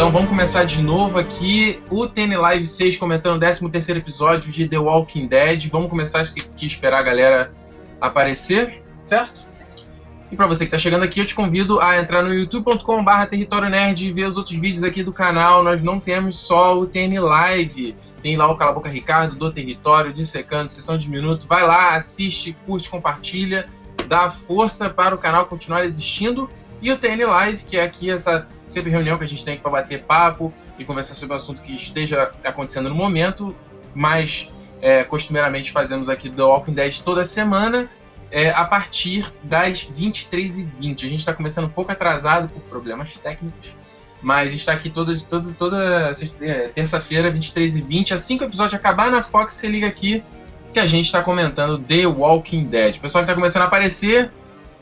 Então vamos começar de novo aqui. O TN Live 6 comentando o 13 terceiro episódio de The Walking Dead. Vamos começar aqui esperar a galera aparecer, certo? E para você que está chegando aqui, eu te convido a entrar no youtube.com.br Território Nerd e ver os outros vídeos aqui do canal. Nós não temos só o TN Live. Tem lá o Cala Boca Ricardo, do Território, Dissecando, Sessão de Minuto. Vai lá, assiste, curte, compartilha. Dá força para o canal continuar existindo. E o TN Live, que é aqui essa sempre reunião que a gente tem para bater papo e conversar sobre um assunto que esteja acontecendo no momento. Mas é, costumeiramente fazemos aqui do Walking Dead toda semana é, a partir das 23h20. A gente está começando um pouco atrasado por problemas técnicos, mas está aqui toda, toda, toda é, terça-feira, 23h20. Assim que o episódio acabar na Fox, você liga aqui que a gente está comentando The Walking Dead. O pessoal que está começando a aparecer,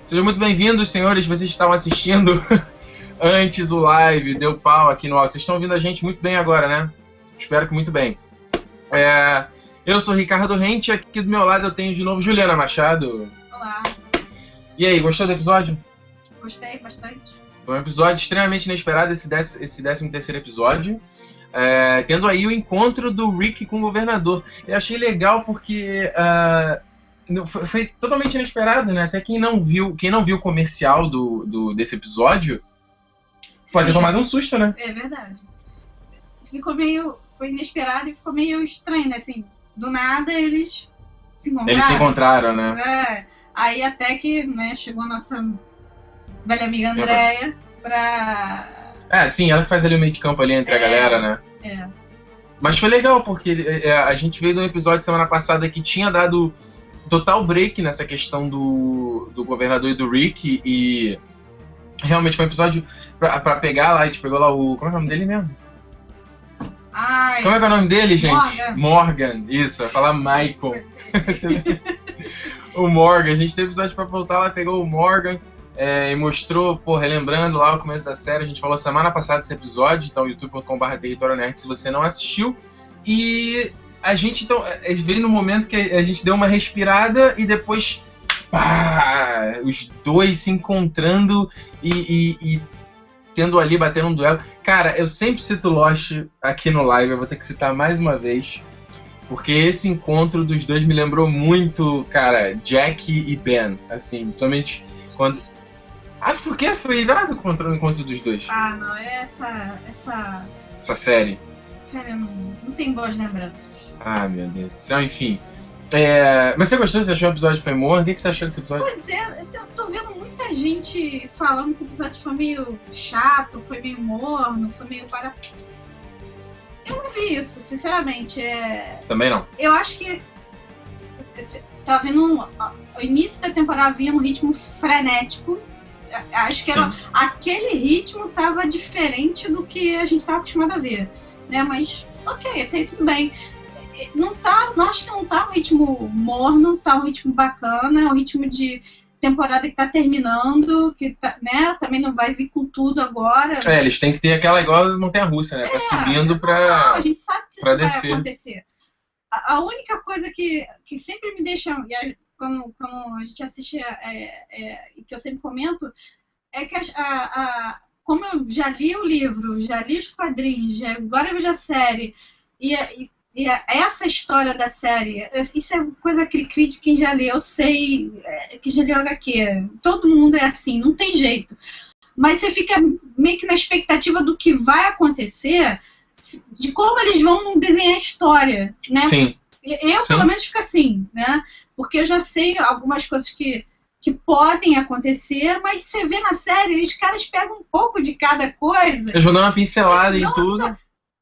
sejam muito bem-vindos, senhores. Vocês estavam assistindo antes o live, deu pau aqui no áudio. Vocês estão ouvindo a gente muito bem agora, né? Espero que muito bem. É, eu sou Ricardo Rente, aqui do meu lado eu tenho de novo Juliana Machado. Olá. E aí, gostou do episódio? Gostei bastante. Foi um episódio extremamente inesperado, esse, dec esse 13 terceiro episódio. É, tendo aí o encontro do Rick com o governador. Eu achei legal porque uh, foi, foi, totalmente inesperado, né? Até quem não viu, quem não viu o comercial do, do, desse episódio pode ter tomado um susto, né? É verdade. Ficou meio. Foi inesperado e ficou meio estranho, né? Assim, do nada eles se encontraram. Eles se encontraram, né? É. Aí até que né, chegou a nossa velha amiga Andréia pra. É, sim, ela que faz ali o meio de campo ali entre É. a galera, né? É. Mas foi legal, porque é, a gente veio de um episódio semana passada que tinha dado total break nessa questão do, do governador e do Rick, e realmente foi um episódio pra, pra pegar lá, a gente pegou lá o. Como é, o nome dele mesmo? Ai, Como é que é o nome dele, gente? Morgan. Morgan, isso, vai falar Michael. o Morgan, a gente teve episódio pra voltar lá, pegou o Morgan é, e mostrou, pô, relembrando lá o começo da série. A gente falou semana passada desse episódio, então youtube.com.br Território Nerd se você não assistiu. E a gente, então, é, veio no momento que a gente deu uma respirada e depois. Pá, os dois se encontrando e, e- e tendo ali, batendo um duelo. Cara, eu sempre cito Lost aqui no live, eu vou ter que citar mais uma vez. Porque esse encontro dos dois me lembrou muito, cara, Jack e Ben. Assim, principalmente quando. Ah, por que foi irado contra o encontro dos dois? Ah, não, essa. Essa. Essa série. Sério, não, não tem boas lembranças. Ah, meu Deus do céu, enfim. É, Mas você gostou? Você achou que o episódio foi morno? O que você achou desse episódio? Pois é, eu tô vendo muita gente falando que o episódio foi meio chato, foi meio morno, foi meio para. Eu não vi isso, sinceramente. É... Também não. Eu acho que. Tá vendo. um- O início da temporada vinha num ritmo frenético. Acho que era, aquele ritmo tava diferente do que a gente tava acostumado a ver, né? Mas, ok, até aí tudo bem. Não tá, não acho que não tá um ritmo morno, tá um ritmo bacana, é um ritmo de temporada que tá terminando, que tá, né? Também não vai vir com tudo agora. É, eles têm que ter aquela igual montanha russa, né? Tá subindo Não, pra. a gente sabe que isso descer. vai acontecer. A, a única coisa que, que sempre me deixa, e a- quando, quando a gente assiste, é, é, e que eu sempre comento, é que a, a- como eu já li o livro, já li os quadrinhos, já, agora eu vejo a série, e, e- e a- essa história da série, isso é coisa cri-cri de quem já lê, eu sei é, que já leu HQ, todo mundo é assim, não tem jeito. Mas você fica meio que na expectativa do que vai acontecer, de como eles vão desenhar a história, né? Sim. Eu, Sim. pelo menos, fico assim, né? Porque eu já sei algumas coisas que, que podem acontecer, mas você vê na série, os caras pegam um pouco de cada coisa. Eles vão dar uma pincelada em Nossa. tudo.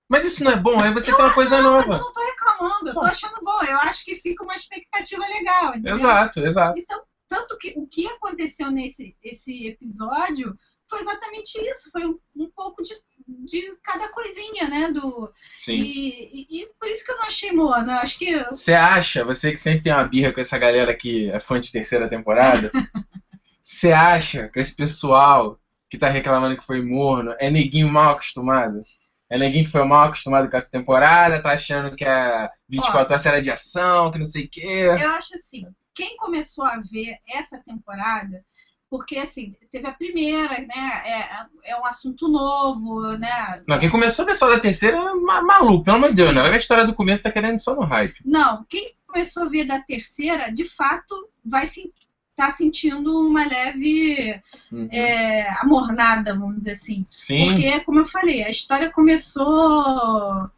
Mas isso não é bom, aí você tem uma coisa Não, mas eu nova. não tô reclamando, eu tô achando bom. Eu acho que fica uma expectativa legal, entendeu? Exato, exato. Então, tanto que o que aconteceu nesse esse episódio foi exatamente isso. Foi um, um pouco de, de cada coisinha, né? Do, Sim. e, e- e por isso que eu não achei mono. Eu acho que Você acha, você que sempre tem uma birra com essa galera que é fã de terceira temporada, você acha que esse pessoal que tá reclamando que foi morno é neguinho mal acostumado? É neguinho que foi mal acostumado com essa temporada, tá achando que é 24 horas era de ação, que não sei o quê. Eu acho assim, quem começou a ver essa temporada Porque, assim, teve a primeira, né? É, é um assunto novo, né? Não, quem começou o pessoal da terceira é ma- maluco, pelo amor de Deus, né? A história do começo, tá querendo só no hype. Não, quem começou a ver da terceira, de fato, vai se tá sentindo uma leve Uhum. é, amornada, vamos dizer assim. Sim. Porque, como eu falei, a história começou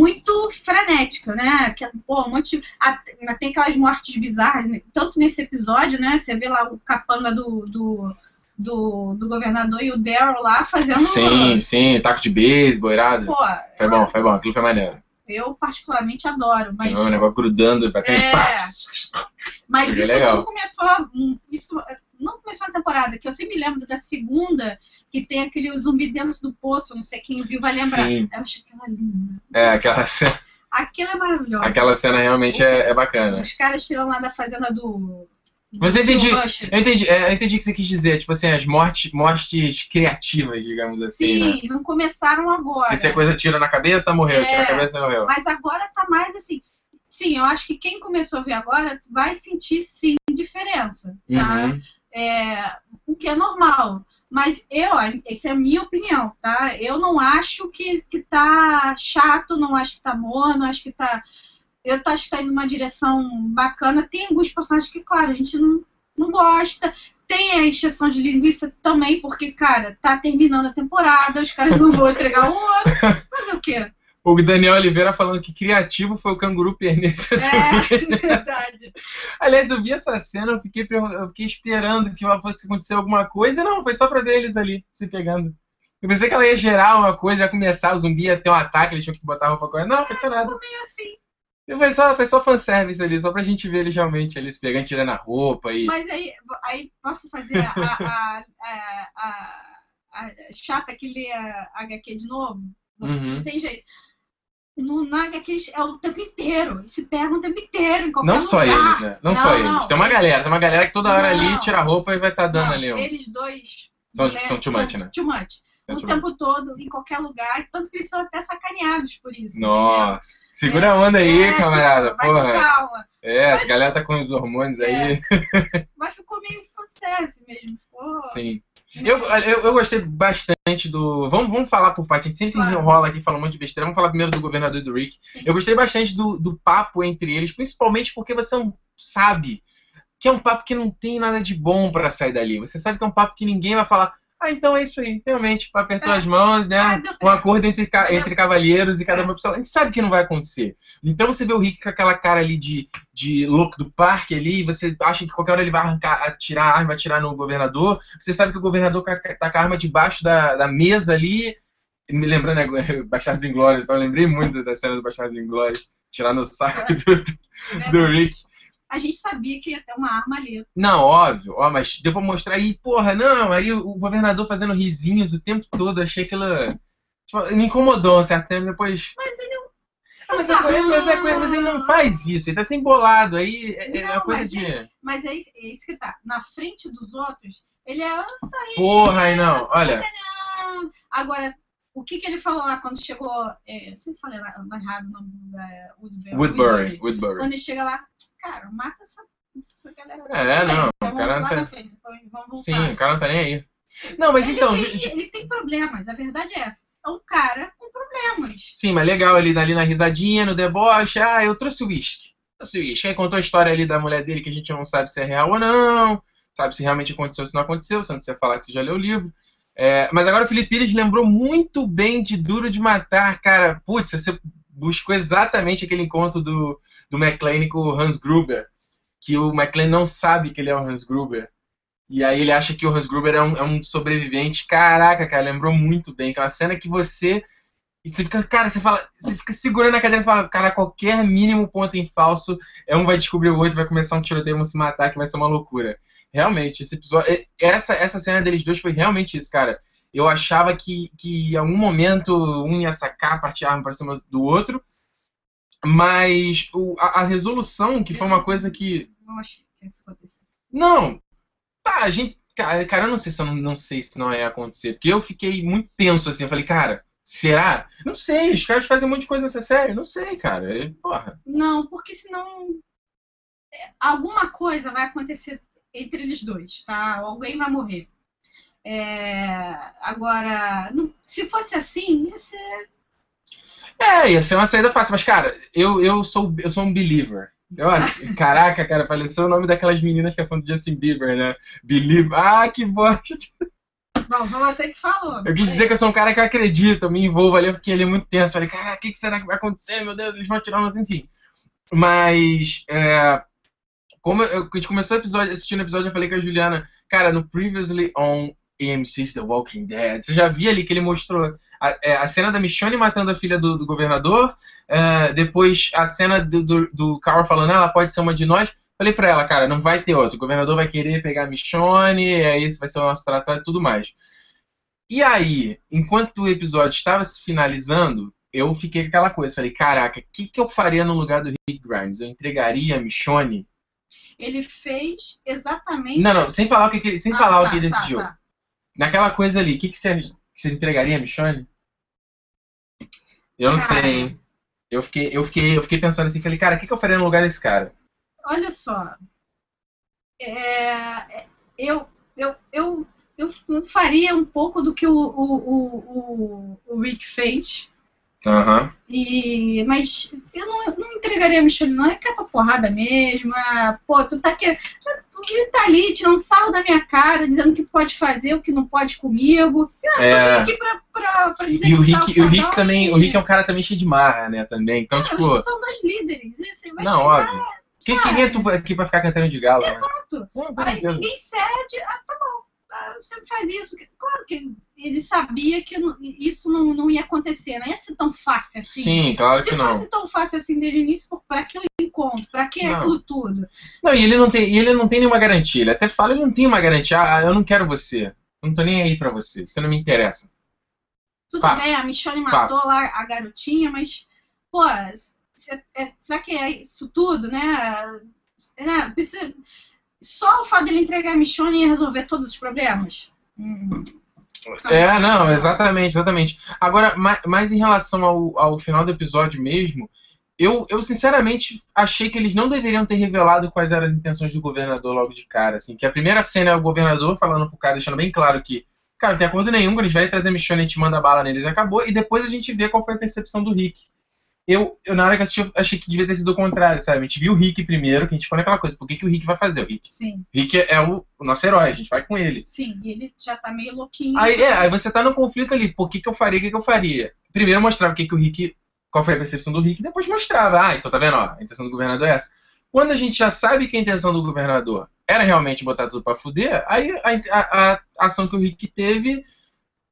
muito frenética, né? Que, pô, um monte de, tem aquelas mortes bizarras, né? tanto nesse episódio, né? Você vê lá o capanga do, do, do, do governador e o Daryl lá fazendo. Sim, sim, taco de beisebol, irado. Pô, Foi bom, foi bom, aquilo foi maneiro. Eu particularmente adoro, mas. Tem um negócio grudando, vai ter É. Mas é isso legal. não começou. hum, Isso não começou na temporada, que eu sempre me lembro da segunda, que tem aquele zumbi dentro do poço, não sei quem viu vai lembrar. Sim, Eu acho aquela linda. é, aquela cena, Aquilo é maravilhoso. aquela cena realmente é, é bacana. Os caras tiram lá da fazenda do. Mas eu entendi. Eu entendi, é, eu entendi o que você quis dizer, tipo assim, as mortes, mortes criativas, digamos assim, né? Sim, não começaram agora. Se você coisa tira na cabeça, morreu, tira na É. cabeça, morreu. Mas agora tá mais assim. Sim, eu acho que quem começou a ver agora vai sentir sim diferença. Tá? Uhum. É, o que é normal. Mas eu, essa é a minha opinião, tá? Eu não acho que, que tá chato, não acho que tá morno, acho que tá. Eu acho que tá indo numa direção bacana. Tem alguns personagens que, claro, a gente não, não gosta. Tem a encheção de linguiça também, porque, cara, tá terminando a temporada, os caras não vão entregar o ano. Fazer o quê? O Daniel Oliveira falando que criativo foi o canguru perneta. É, verdade. Aliás, eu vi essa cena, eu fiquei, eu fiquei esperando que fosse acontecer alguma coisa. Não, foi só pra ver eles ali se pegando. Eu pensei que ela ia gerar uma coisa, ia começar, o zumbi ia ter um ataque, eles tinham que botar a roupa correndo. Não, não aconteceu nada. Meio assim. Foi só, foi só fanservice ali, só pra gente ver eles realmente, eles pegando, tirando a roupa e. Mas aí, aí posso fazer a, a, a, a- chata que lê a HQ de novo? Não, Uhum. não tem jeito. No, na HQ é o tempo inteiro. Eles se pegam o tempo inteiro, em qualquer Não só lugar. eles, né? Não, Não, só eles. Tem uma galera, tem uma galera que toda hora ali tira a roupa e vai estar dando Não, ali. Eles dois. São- mulher, são too much, né? Too much. É o tempo todo, em qualquer lugar. Tanto que eles são até sacaneados por isso. entendeu? Nossa. Segura a onda aí, É, camarada. tipo, vai com Porra. calma. É, essa galera tá com os hormônios aí. Mas ficou meio fanservice mesmo. Ficou. Sim. Eu, eu, eu gostei bastante do. Vamos, vamos falar por parte. A gente sempre Claro. enrola aqui, fala um monte de besteira. Vamos falar primeiro do governador e do Rick. Sim. Eu gostei bastante do, do papo entre eles, principalmente porque você sabe que é um papo que não tem nada de bom pra sair dali. Você sabe que é um papo que ninguém vai falar. Ah, então é isso aí. Realmente, apertou É. as mãos, né? Ah, um acordo entre, entre cavalheiros e cada É. uma pessoa. A gente sabe que não vai acontecer. Então você vê o Rick com aquela cara ali de, de louco do parque ali, e você acha que qualquer hora ele vai arrancar, atirar a arma, atirar no governador. Você sabe que o governador tá com a arma debaixo da, da mesa ali. Me lembrando agora, Bastardos Inglórios, então eu lembrei muito da cena do Bastardos Inglórios, tirar no saco do, do, do Rick. A gente sabia que ia ter uma arma ali. Não, óbvio, ó, mas deu pra mostrar aí, porra, não, aí o, governador fazendo risinhos o tempo todo, achei aquilo. Tipo, me incomodou um certo tempo, depois. Mas ele. Ah, mas, é coisa, mas, é coisa, mas ele não faz isso, ele tá sem bolado, aí é, é Não, uma coisa mas de. Mas é isso, é isso que tá. Na frente dos outros, ele é. Porra, aí não, olha. "Ah". Agora, o que, que ele falou lá quando chegou. É, eu sempre falei lá, errado o nome do é, Woodbury. Woodbury, Woodbury. Quando ele chega lá, cara, mata essa, essa galera. É, não, o cara não tá-. Sim, o cara não tá nem aí. Não, mas ele, então. tem, ju- ele tem problemas, a verdade é essa. É um cara com problemas. Sim, mas legal ali, ali na risadinha, no deboche. Ah, eu trouxe o uísque. Trouxe o uísque. Aí contou a história ali da mulher dele que a gente não sabe se é real ou não. Sabe se realmente aconteceu ou se não aconteceu. Você não precisa falar que você já leu o livro. É, mas agora o Felipe Pires lembrou muito bem de Duro de Matar, cara. Putz, você buscou exatamente aquele encontro do, do McClane com o Hans Gruber. Que o McClane não sabe que ele é o Hans Gruber. E aí ele acha que o Hans Gruber é um, é um sobrevivente. Caraca, cara, lembrou muito bem. Aquela cena que você. Você fica, cara, você fala, você fica segurando a cadeira e fala, cara, qualquer mínimo ponto em falso, é um vai descobrir o outro, vai começar um tiroteio, vão se matar, que vai ser uma loucura. Realmente, esse episódio. Essa, essa cena deles dois foi realmente isso, cara. Eu achava que, que em algum momento um ia sacar, partir a arma pra cima do outro. Mas o- a, a resolução, que foi uma coisa que. Não acho que isso acontecer. Não! Tá, a gente. Cara, eu não sei se eu não, não sei se não ia acontecer. Porque eu fiquei muito tenso assim. Eu falei, cara, será? Não sei, os caras fazem um monte de coisa nessa série. Não sei, cara. E, porra. Não, porque senão é, alguma coisa vai acontecer entre eles dois, tá? Alguém vai morrer. É, agora, não- se fosse assim, ia ser. É, ia ser uma saída fácil, mas, cara, eu, eu, sou, eu sou um believer. Eu, assim, caraca, cara, faleceu o nome daquelas meninas que é fã do Justin Bieber, né? Believer. Ah, que bosta. Bom, foi você que falou. Eu quis dizer que eu sou um cara que eu acredito, eu me envolvo ali porque ele é muito tenso. Falei, cara, o que, que será que vai acontecer? Meu Deus, eles vão tirar, mas enfim. Mas, é, como eu, a gente começou o episódio, assistindo o episódio, eu falei com a Juliana, cara, no Previously on AMC's The Walking Dead, você já viu ali que ele mostrou a, é, a cena da Michonne matando a filha do, do governador, é, depois a cena do, do, do Carl falando, "Ah, ela pode ser uma de nós. Falei pra ela, cara, não vai ter outro. O governador vai querer pegar a Michonne, aí esse vai ser o nosso tratado e tudo mais. E aí, enquanto o episódio estava se finalizando, eu fiquei com aquela coisa. Falei, caraca, o que, que eu faria no lugar do Rick Grimes? Eu entregaria a Michonne? Ele fez exatamente. Não, não, sem falar o que, ele, sem Ah, falar o tá, que ele tá, decidiu. tá. Naquela coisa ali, o que, que você, você entregaria a Michonne? Eu não Cara. sei, hein? Eu fiquei, eu, fiquei, eu fiquei pensando assim, falei, cara, o que, que eu faria no lugar desse cara? Olha só. É, eu, eu, eu, eu faria um pouco do que o, o, o, o, Rick fez. Aham. E, mas eu não, não entregaria a Michelle, não. É capa porrada mesmo. é, pô, tu tá querendo. Ele tá ali tirando sarro da minha cara, dizendo o que pode fazer, o que não pode comigo. Eu É. tô aqui pra, pra, pra dizer E o tá Rick, o Rick fodão também, e- o Rick é um cara também cheio de marra, né, também. Então, É, tipo, os- são dois líderes. Você vai não, chegar, óbvio. Quem, quem é tu aqui pra ficar cantando de galo? né? Exato. Amor Aí ninguém cede. Ah, tá bom. Você faz isso. Claro que ele sabia que isso não, não ia acontecer. Não ia ser tão fácil assim. Sim, claro Se que não. fosse tão fácil assim desde o início, pra que eu encontro? Pra que Não. aquilo tudo? Não, e ele não tem, e ele não tem nenhuma garantia. Ele até fala, ele não tem uma garantia. Ah, eu não quero você. Eu não tô nem aí pra você. Você não me interessa. Tudo Pá. bem, a Michonne matou lá a garotinha, mas, pô, se- é- será que é isso tudo, né? né? Precisa... Só o fato dele entregar a Michonne ia resolver todos os problemas? Hum. É, não, exatamente, exatamente. Agora, ma- mais em relação ao, ao final do episódio mesmo, eu, eu sinceramente achei que eles não deveriam ter revelado quais eram as intenções do governador logo de cara, assim. Que a primeira cena é o governador falando pro cara, deixando bem claro que, cara, não tem acordo nenhum, eles vêm trazer a Michonne, a gente manda bala neles e acabou. E depois a gente vê qual foi a percepção do Rick. Eu, eu, na hora que assisti, eu achei que devia ter sido o contrário, sabe? A gente viu o Rick primeiro, que a gente foi naquela coisa, por que, que o Rick vai fazer? O Rick, Sim, Rick é, é o, o nosso herói, a gente vai com ele. sim. E ele já tá meio louquinho. Aí, é, aí você tá no conflito ali, por que, que eu faria, o que, que eu faria? Primeiro mostrava o que, que o Rick, qual foi a percepção do Rick, depois mostrava, ah, então tá vendo, ó, a intenção do governador é essa. Quando a gente já sabe que a intenção do governador era realmente botar tudo pra fuder, aí a, a- a ação que o Rick teve,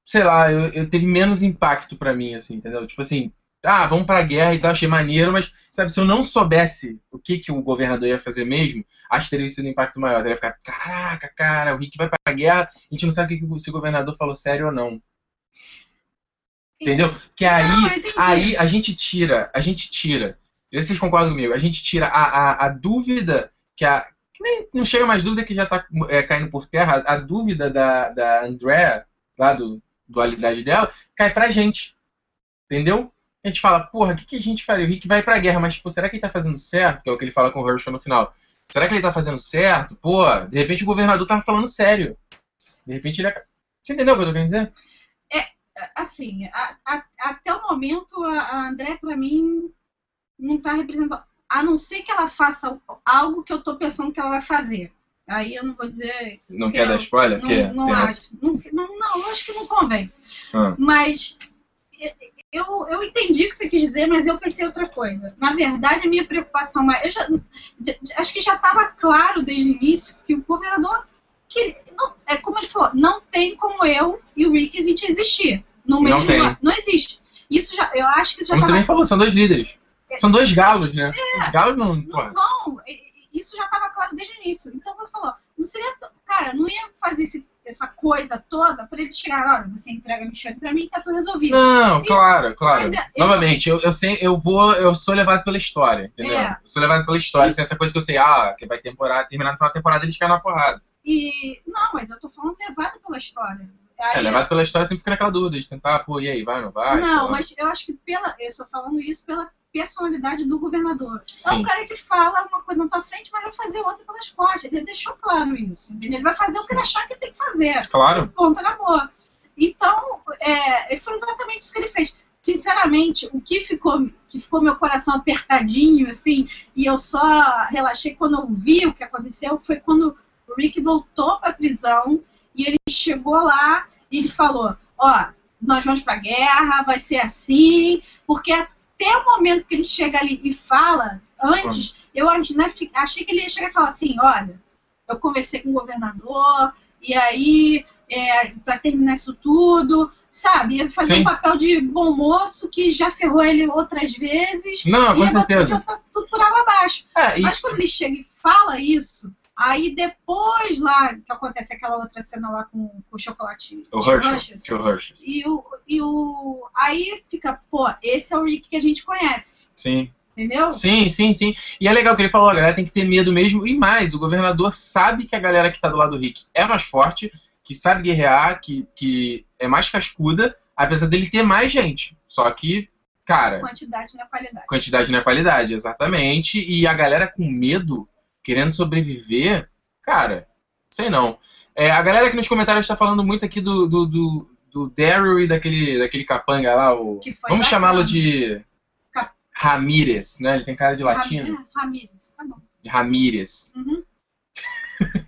sei lá, eu, eu- teve menos impacto pra mim, assim, entendeu? Tipo assim, ah, vamos pra guerra e tal, achei maneiro, mas, sabe, se eu não soubesse o que, que o governador ia fazer mesmo, acho que teria sido um impacto maior. Teria ficar, caraca, cara, o Rick vai pra guerra, a gente não sabe o que, se o governador falou sério ou não. Entendeu? Que aí, Não, aí a gente tira, a gente tira, vocês concordam comigo, a gente tira a, a, a dúvida que a. Que nem, não chega mais dúvida que já tá é, caindo por terra, a, a dúvida da, da Andrea, lá do dualidade dela, cai pra gente. Entendeu? A gente fala, porra, o que, que a gente faria? O Rick vai pra guerra, mas tipo, será que ele tá fazendo certo? Que é o que ele fala com o Herschel no final. Será que ele tá fazendo certo? Pô, de repente o governador tava falando sério. De repente ele. Você entendeu o que eu tô querendo dizer? Assim, a- a- até o momento, a, a André, pra mim, não tá representando. A não ser que ela faça algo que eu tô pensando que ela vai fazer. Aí eu não vou dizer. Não que quer eu- dar spoiler? Não, Porque não essa- acho. Não, não, não, acho que não convém. Ah. Mas eu, eu entendi o que você quis dizer, mas eu pensei outra coisa. Na verdade, a minha preocupação mais. Eu já, acho que já estava claro desde o início que o governador. Que, não, é como ele falou, não tem como eu e o Rick a gente existir. No Não mesmo tem. ano. Não existe. Isso já, eu acho que isso já Como você estava bem falou, são dois líderes. São dois galos, né? Os galos não. não vão. Isso já estava claro desde o início. Então ele falou, não seria. Cara, não ia fazer esse- essa coisa toda para ele chegar, olha, você entrega a Michelle pra mim e tá tudo resolvido. Não, claro, claro. Mas é- eu- Novamente, eu, eu sei, eu vou, eu sou levado pela história, entendeu? É. Eu sou levado pela história. Assim, essa coisa que eu sei, ah, que vai temporada, terminar no final da temporada eles caem na porrada. E. Não, mas eu tô falando levado pela história. É, Aí- levado pela história sempre fica naquela dúvida de tentar, pô, e aí, vai ou não vai? não, mas eu acho que pela. Eu estou falando isso pela personalidade do governador. É Sim. um cara que fala uma coisa na tua frente, mas vai fazer outra pelas costas. Ele deixou claro isso, entendeu? Ele vai fazer o que ele achar que tem que fazer. Claro. Ponto, acabou. Então, é, foi exatamente isso que ele fez. Sinceramente, o que ficou, que ficou meu coração apertadinho, assim, e eu só relaxei quando eu vi o que aconteceu, foi quando o Rick voltou pra prisão e ele chegou lá e ele falou, ó, nós vamos pra guerra, vai ser assim, porque até o momento que ele chega ali e fala, antes, eu né, achei que ele ia chegar e falar assim, olha, eu conversei com o governador, e aí, é, para terminar isso tudo, sabe? Ia fazer Sim. um papel de bom moço que já ferrou ele outras vezes. Não, com e certeza. botar tudo por água abaixo. É, e- Mas quando ele chega e fala isso, aí depois lá, que acontece aquela outra cena lá com, com o chocolate. o o Herschel. E o, e o. Aí fica, pô, esse é o Rick que a gente conhece. Sim. Entendeu? Sim, sim, sim. E é legal que ele falou, a galera tem que ter medo mesmo. E mais, o governador sabe que a galera que tá do lado do Rick é mais forte, que sabe guerrear, que, que é mais cascuda, apesar dele ter mais gente. Só que, cara, Quantidade não é qualidade. quantidade não é qualidade, exatamente. E a galera com medo, querendo sobreviver, cara, sei não. É, a galera aqui nos comentários está falando muito aqui do, do, do, do Daryl e daquele, daquele capanga lá, o... Vamos chamá-lo de Cap- Ramírez, né? Ele tem cara de latino. Ram- Ramírez, tá bom. Ramírez. Uhum.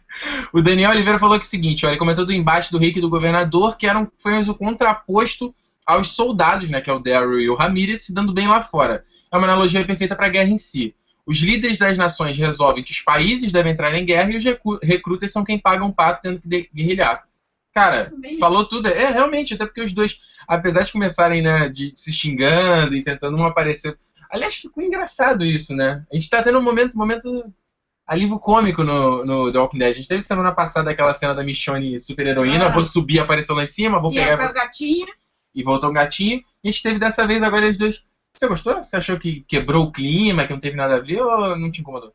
O Daniel Oliveira falou que é o seguinte, ó, ele comentou do embate do Rick e do governador, que eram, foi o contraposto aos soldados, né, que é o Daryl e o Ramírez, se dando bem lá fora. É uma analogia perfeita para a guerra em si. Os líderes das nações resolvem que os países devem entrar em guerra e os recrutas são quem pagam o pato tendo que de- guerrilhar. Cara, isso. falou tudo. É, realmente, até porque os dois, apesar de começarem, né, de se xingando e tentando um aparecer. Aliás, ficou engraçado isso, né? A gente tá tendo um momento, um momento alívio cômico no, no The Walking Dead. A gente teve semana passada aquela cena da Michonne super heroína, Ah. vou subir, apareceu lá em cima, vou E pegar o gatinho. e voltou um gatinho. E a gente teve dessa vez agora eles dois. Você gostou? Você achou que quebrou o clima, que não teve nada a ver ou não te incomodou?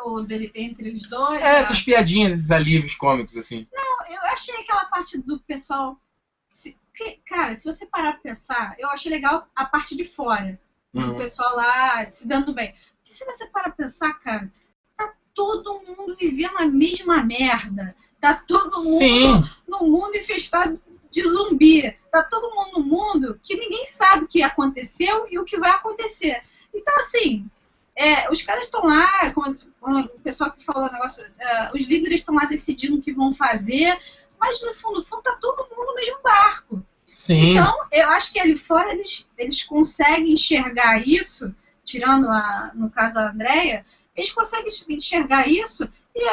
O entre eles dois. É, essas piadinhas, esses alívios cômicos, assim. Eu achei aquela parte do pessoal. se- que- cara, se você parar pra pensar, eu achei legal a parte de fora. O Uhum. pessoal lá se dando bem. Porque se você parar pra pensar, cara, tá todo mundo vivendo a mesma merda. Tá todo mundo Sim, num mundo infestado de zumbi. Tá todo mundo num mundo que ninguém sabe o que aconteceu e o que vai acontecer. Então, assim, é, os caras estão lá, como, o pessoal que falou o negócio, é, os líderes estão lá decidindo o que vão fazer, mas no fundo, no fundo, tá todo mundo no mesmo barco. sim. Então, eu acho que ali fora eles, eles conseguem enxergar isso, tirando, a, no caso, a Andrea, eles conseguem enxergar isso e,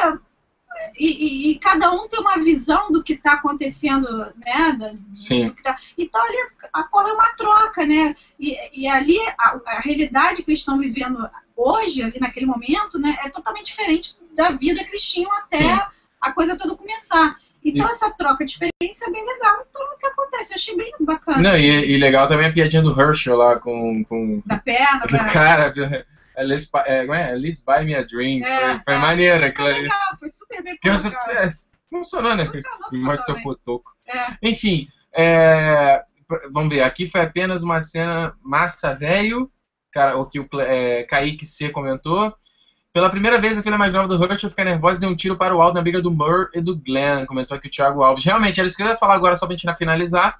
e, e- e cada um tem uma visão do que está acontecendo, né? Sim. do que tá- Então ali ocorre uma troca, né? E, e ali a, a realidade que eles estão vivendo hoje, ali naquele momento, né, é totalmente diferente da vida que eles tinham até Sim. a coisa toda começar. Então essa troca de experiência é bem legal. Então o que acontece? Eu achei bem bacana. Não, e, legal também a piadinha do Herschel lá com. com... Da perna, do cara. At least, buy- é, como é? Least buy me a drink. É, foi foi é. maneiro aquilo Foi ali. legal, foi super bem colocado. é, funcionou, né? Funcionou Mostra seu potoco. É. Enfim, é, vamos ver. Aqui foi apenas uma cena massa velho, cara, o que o é, Kaique C comentou. Pela primeira vez, a filha mais nova do Herschel fica nervosa e deu um tiro para o alto na briga do Murr e do Glenn, comentou aqui o Thiago Alves. Realmente, era isso que eu ia falar agora, só pra gente finalizar.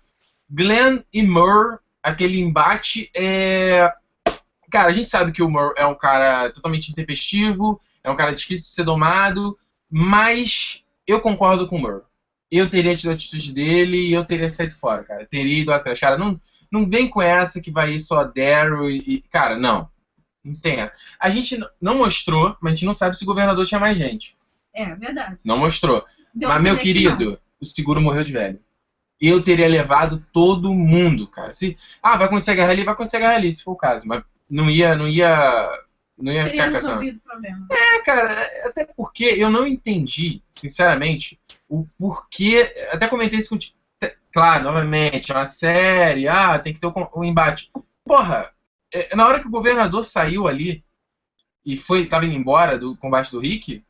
Glenn e Murr, aquele embate, é... Cara, a gente sabe que o Murr é um cara totalmente intempestivo, é um cara difícil de ser domado, mas eu concordo com o Murr eu teria tido a atitude dele e eu teria saído fora, cara. Teria ido atrás. Cara, não, não vem com essa que vai ir só Daryl e, Cara, não. Não tem essa. A gente não mostrou, mas a gente não sabe se o governador tinha mais gente. É, verdade. Não mostrou. Deu mas, meu ver que querido, o seguro morreu de velho. Eu teria levado todo mundo, cara. Se, ah, vai acontecer a guerra ali, vai acontecer a guerra ali, se for o caso. Mas não ia, não ia, não ia Teria ficar com o problema. É, cara, até porque eu não entendi, sinceramente, o porquê. Até comentei isso contigo. Te- Claro, novamente, é uma série, ah, tem que ter o com- o embate. Porra, é, na hora que o governador saiu ali e foi, tava indo embora do combate do Rick,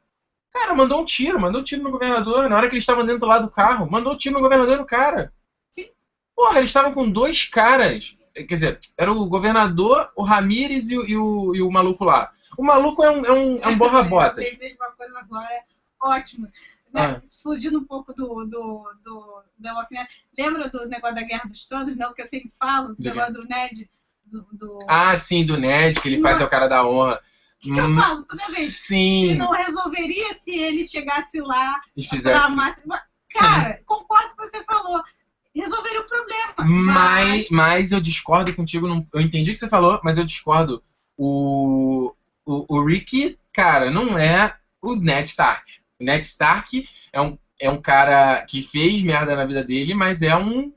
cara, mandou um tiro, mandou um tiro no governador. Na hora que eles estavam dentro lá do carro, mandou um tiro no governador e no cara. Sim. Porra, eles estavam com dois caras Quer dizer, era o governador, o Ramírez e, o- e o, e o maluco lá. O maluco é um, é um, é um Eu borra-botas. lembrei de uma coisa agora, é ótimo. Ah. Né? Explodindo um pouco do, do, do, Walking Dead. Lembra do negócio da Guerra dos Tronos? Não, que eu sempre falo, do Do negócio do Ned. Do, do... Ah, sim, do Ned, que ele faz é o cara da honra. Que, que eu Hum, falo toda vez? Se Sim, não resolveria se ele chegasse lá e fizesse. Cara, concordo com o que você falou. Resolveria o problema. Mas, mas eu discordo contigo. num- Eu entendi o que você falou, mas eu discordo. O, o, o Rick, cara, não é o Ned Stark. O Ned Stark é um, é um cara que fez merda na vida dele, mas é um,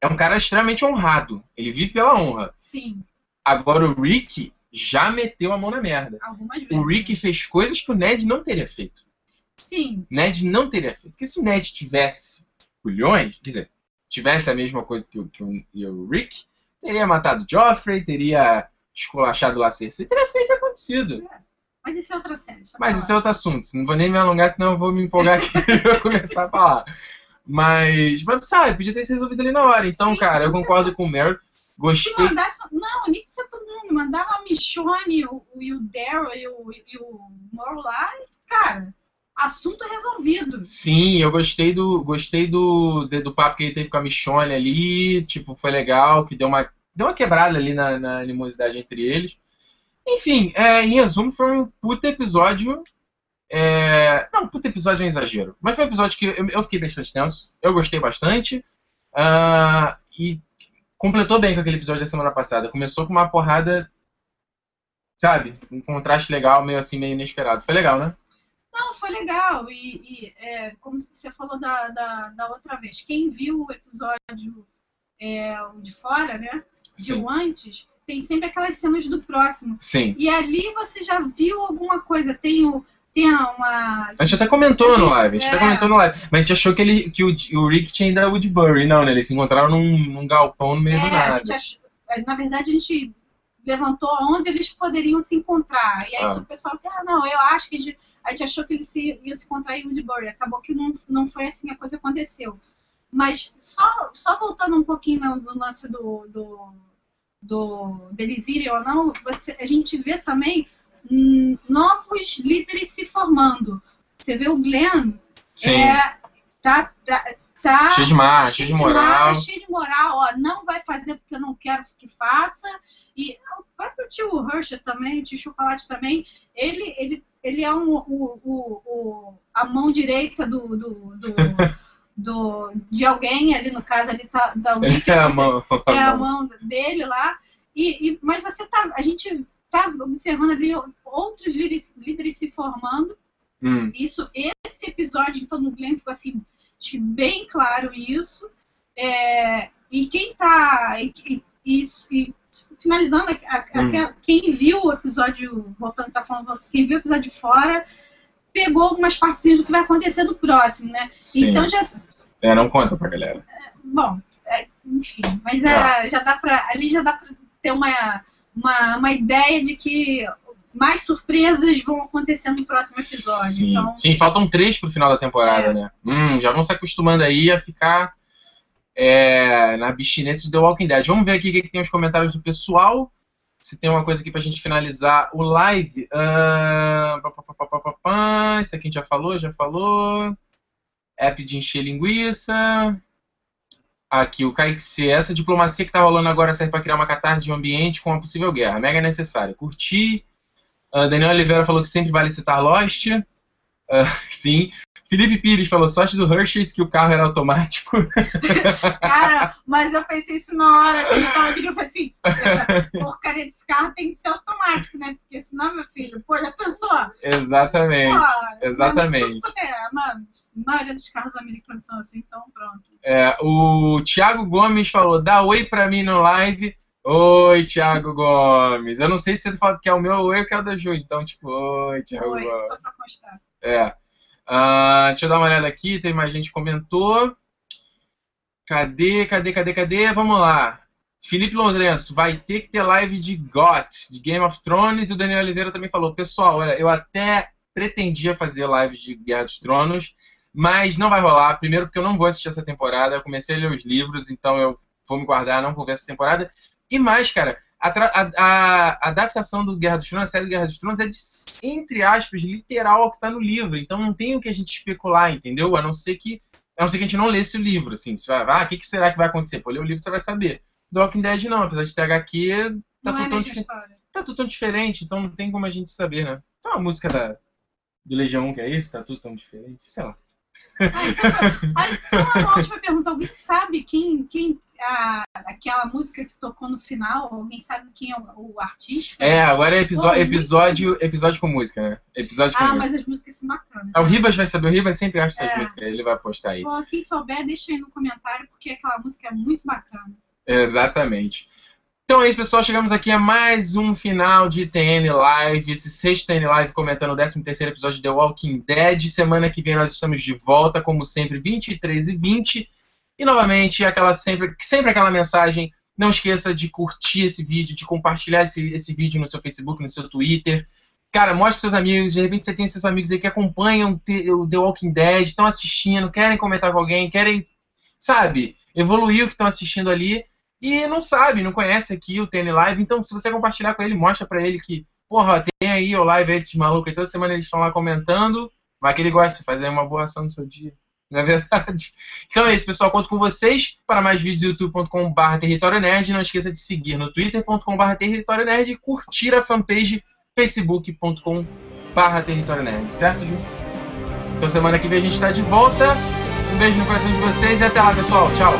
é um cara extremamente honrado. Ele vive pela honra. Sim, Agora o Rick já meteu a mão na merda. algumas vezes. O Rick fez coisas que o Ned não teria feito. Sim, Ned não teria feito. Porque se o Ned tivesse culhões, quer dizer, tivesse a mesma coisa que o, que o, que o Rick, teria matado Joffrey, teria esculachado lá Cersei, teria feito acontecido. mas isso é outra série. Mas isso é outro assunto. Não vou nem me alongar, senão eu vou me empolgar aqui e vou começar a falar. Mas, mas sabe, podia ter se resolvido ali na hora. Então, Sim, cara, eu concordo com o Meryl. Se Gostei. mandasse. Não, nem precisa todo mundo. Mandava a Michonne o, o, e o Daryl e o, e o Moro lá. E, cara, assunto resolvido. Sim, eu gostei do gostei do, do papo que ele teve com a Michonne ali, tipo, foi legal, que deu uma, deu uma quebrada ali na, na animosidade entre eles. Enfim, é, em resumo, foi um puta episódio. é, não, puta episódio é um exagero, mas foi um episódio que eu, eu fiquei bastante tenso, eu gostei bastante, ah, e completou bem com aquele episódio da semana passada. Começou com uma porrada, sabe, um contraste legal, meio assim, meio inesperado. Foi legal, né? Não, foi legal. E, e, é, como você falou da, da, da outra vez, quem viu o episódio é, o de fora, né? Sim. o antes, tem sempre aquelas cenas do próximo. Sim. E ali você já viu alguma coisa. Tem, o, tem uma. A gente até comentou no live, a gente É. até comentou no live. Mas a gente achou que, ele, que o, o Rick tinha ido a Woodbury. Não, né? Eles se encontraram num, num galpão no meio do É, a nada. achou, é, na verdade, a gente levantou onde eles poderiam se encontrar. E aí Ah. o pessoal que, ah, não, eu acho que a gente, achou que eles se, iam se encontrar em Woodbury. Acabou que não, não foi assim, a coisa aconteceu. Mas só, só voltando um pouquinho no, no lance do, do, do deles irem ou não, você, a gente vê também hum, novos líderes se formando. Você vê o Glenn, Sim. é, tá, tá, tá cheio de mar, cheio de moral. cheio de moral, ó, não vai fazer porque eu não quero que faça. E o próprio tio Hershey também, o tio Chocolate também, ele, ele, ele é um, o, o, o- a mão direita do, do, do, do- de alguém, ali no caso ali tá da Ele Rick, é a mão. é a mão dele lá. E, e- mas você tá, a gente tá observando ali outros líderes, líderes se formando. Hum, Isso, esse episódio, então, no Glenn ficou assim, bem claro isso. É, e quem tá. E, e- e- e finalizando, a- a- Hum. quem viu o episódio, voltando, tá falando, quem viu o episódio de fora, pegou algumas partezinhas do que vai acontecer no próximo, né? sim. Então já. É, não conta pra galera. Bom, é, enfim, mas é, já dá pra. Ali já dá pra ter uma, uma, uma ideia de que mais surpresas vão acontecer no próximo episódio. Sim. Então, Sim, faltam três pro final da temporada, É. né? Hum, já vão se acostumando aí a ficar é, na abstinência de The Walking Dead. Vamos ver aqui o que, tem os comentários do pessoal. Se tem uma coisa aqui pra gente finalizar o live. Ah, pá. Isso aqui a gente já falou, já falou. App de encher linguiça. Aqui, o Kaique C. Essa diplomacia que tá rolando agora serve pra criar uma catarse de um ambiente com uma possível guerra. Mega necessária. Curti. Ah, Daniel Oliveira falou que sempre vale citar Lost. Ah, sim. Felipe Pires falou sorte do Hershey's que o carro era automático. Cara, mas eu pensei isso na hora que ele tava dirigindo. Eu falei assim: essa porcaria desse carro tem que ser automático, né? Porque senão, meu filho, pô, já pensou? Exatamente. Pô, exatamente. mas tudo É, mano, a maioria dos carros americanos são assim, então pronto. É, o Thiago Gomes falou: dá oi pra mim no live. Oi, Thiago Gomes. Eu não sei se você fala que é o meu oi ou que é o da Ju. Então, tipo, oi, Thiago Oi, Gomes. só pra constar. É. Ah, deixa eu dar uma olhada aqui, tem mais gente que comentou. Cadê, cadê, cadê, cadê? Vamos lá. Felipe Lourenço, vai ter que ter live de GOT, de Game of Thrones, e o Daniel Oliveira também falou. Pessoal, olha, eu até pretendia fazer live de Guerra dos Tronos, mas não vai rolar. Primeiro porque eu não vou assistir essa temporada, eu comecei a ler os livros, então eu vou me guardar, não vou ver essa temporada. E mais, cara, a, a, a, adaptação do Guerra dos Tronos, a série do Guerra dos Tronos, é de, entre aspas, literal ao que tá no livro. Então não tem o que a gente especular, entendeu? A não ser que. A não ser que a gente não lesse o livro, assim. Você vai, ah, o que, que será que vai acontecer? Pô, ler o livro você vai saber. Do Walking Dead não, apesar de ter HQ, tá não tudo é tão história. Tá tudo tão diferente, então não tem como a gente saber, né? Então a música da, do Legião 1 que é isso, tá tudo tão diferente, sei lá. Então, ah, só uma última pergunta. Alguém sabe quem, quem a, aquela música que tocou no final? Alguém sabe quem é o, o artista? É, agora é episódio, episódio, episódio com música, né? Episódio com Ah, música. mas as músicas são bacanas. Ah, o Ribas vai saber, o Ribas sempre acha essas É. músicas, ele vai postar aí. Pô, quem souber, deixa aí no comentário, porque aquela música é muito bacana. Exatamente. Então é isso, pessoal. Chegamos aqui a mais um final de TN Live. Esse sexto TN Live comentando o 13 terceiro episódio de The Walking Dead. Semana que vem nós estamos de volta, como sempre, 23 e 20. E novamente, aquela sempre, sempre aquela mensagem. Não esqueça de curtir esse vídeo, de compartilhar esse, esse vídeo no seu Facebook, no seu Twitter. Cara, mostre pros seus amigos. De repente você tem seus amigos aí que acompanham o The Walking Dead, estão assistindo, querem comentar com alguém, querem, sabe, evoluir o que estão assistindo ali e não sabe, não conhece aqui o TN Live. Então, se você compartilhar com ele, mostra pra ele que, porra, tem aí o live aí malucos aí, toda semana eles estão lá comentando. Vai que ele gosta de fazer uma boa ação no seu dia. Não é verdade? Então é isso, pessoal. Conto com vocês para mais vídeos youtube.com.br Território Nerd. Não esqueça de seguir no twitter.com.br Território Nerd e curtir a fanpage facebook.com.br Território Nerd. Certo, Ju? Então semana que vem a gente está de volta. Um beijo no coração de vocês e até lá, pessoal. Tchau.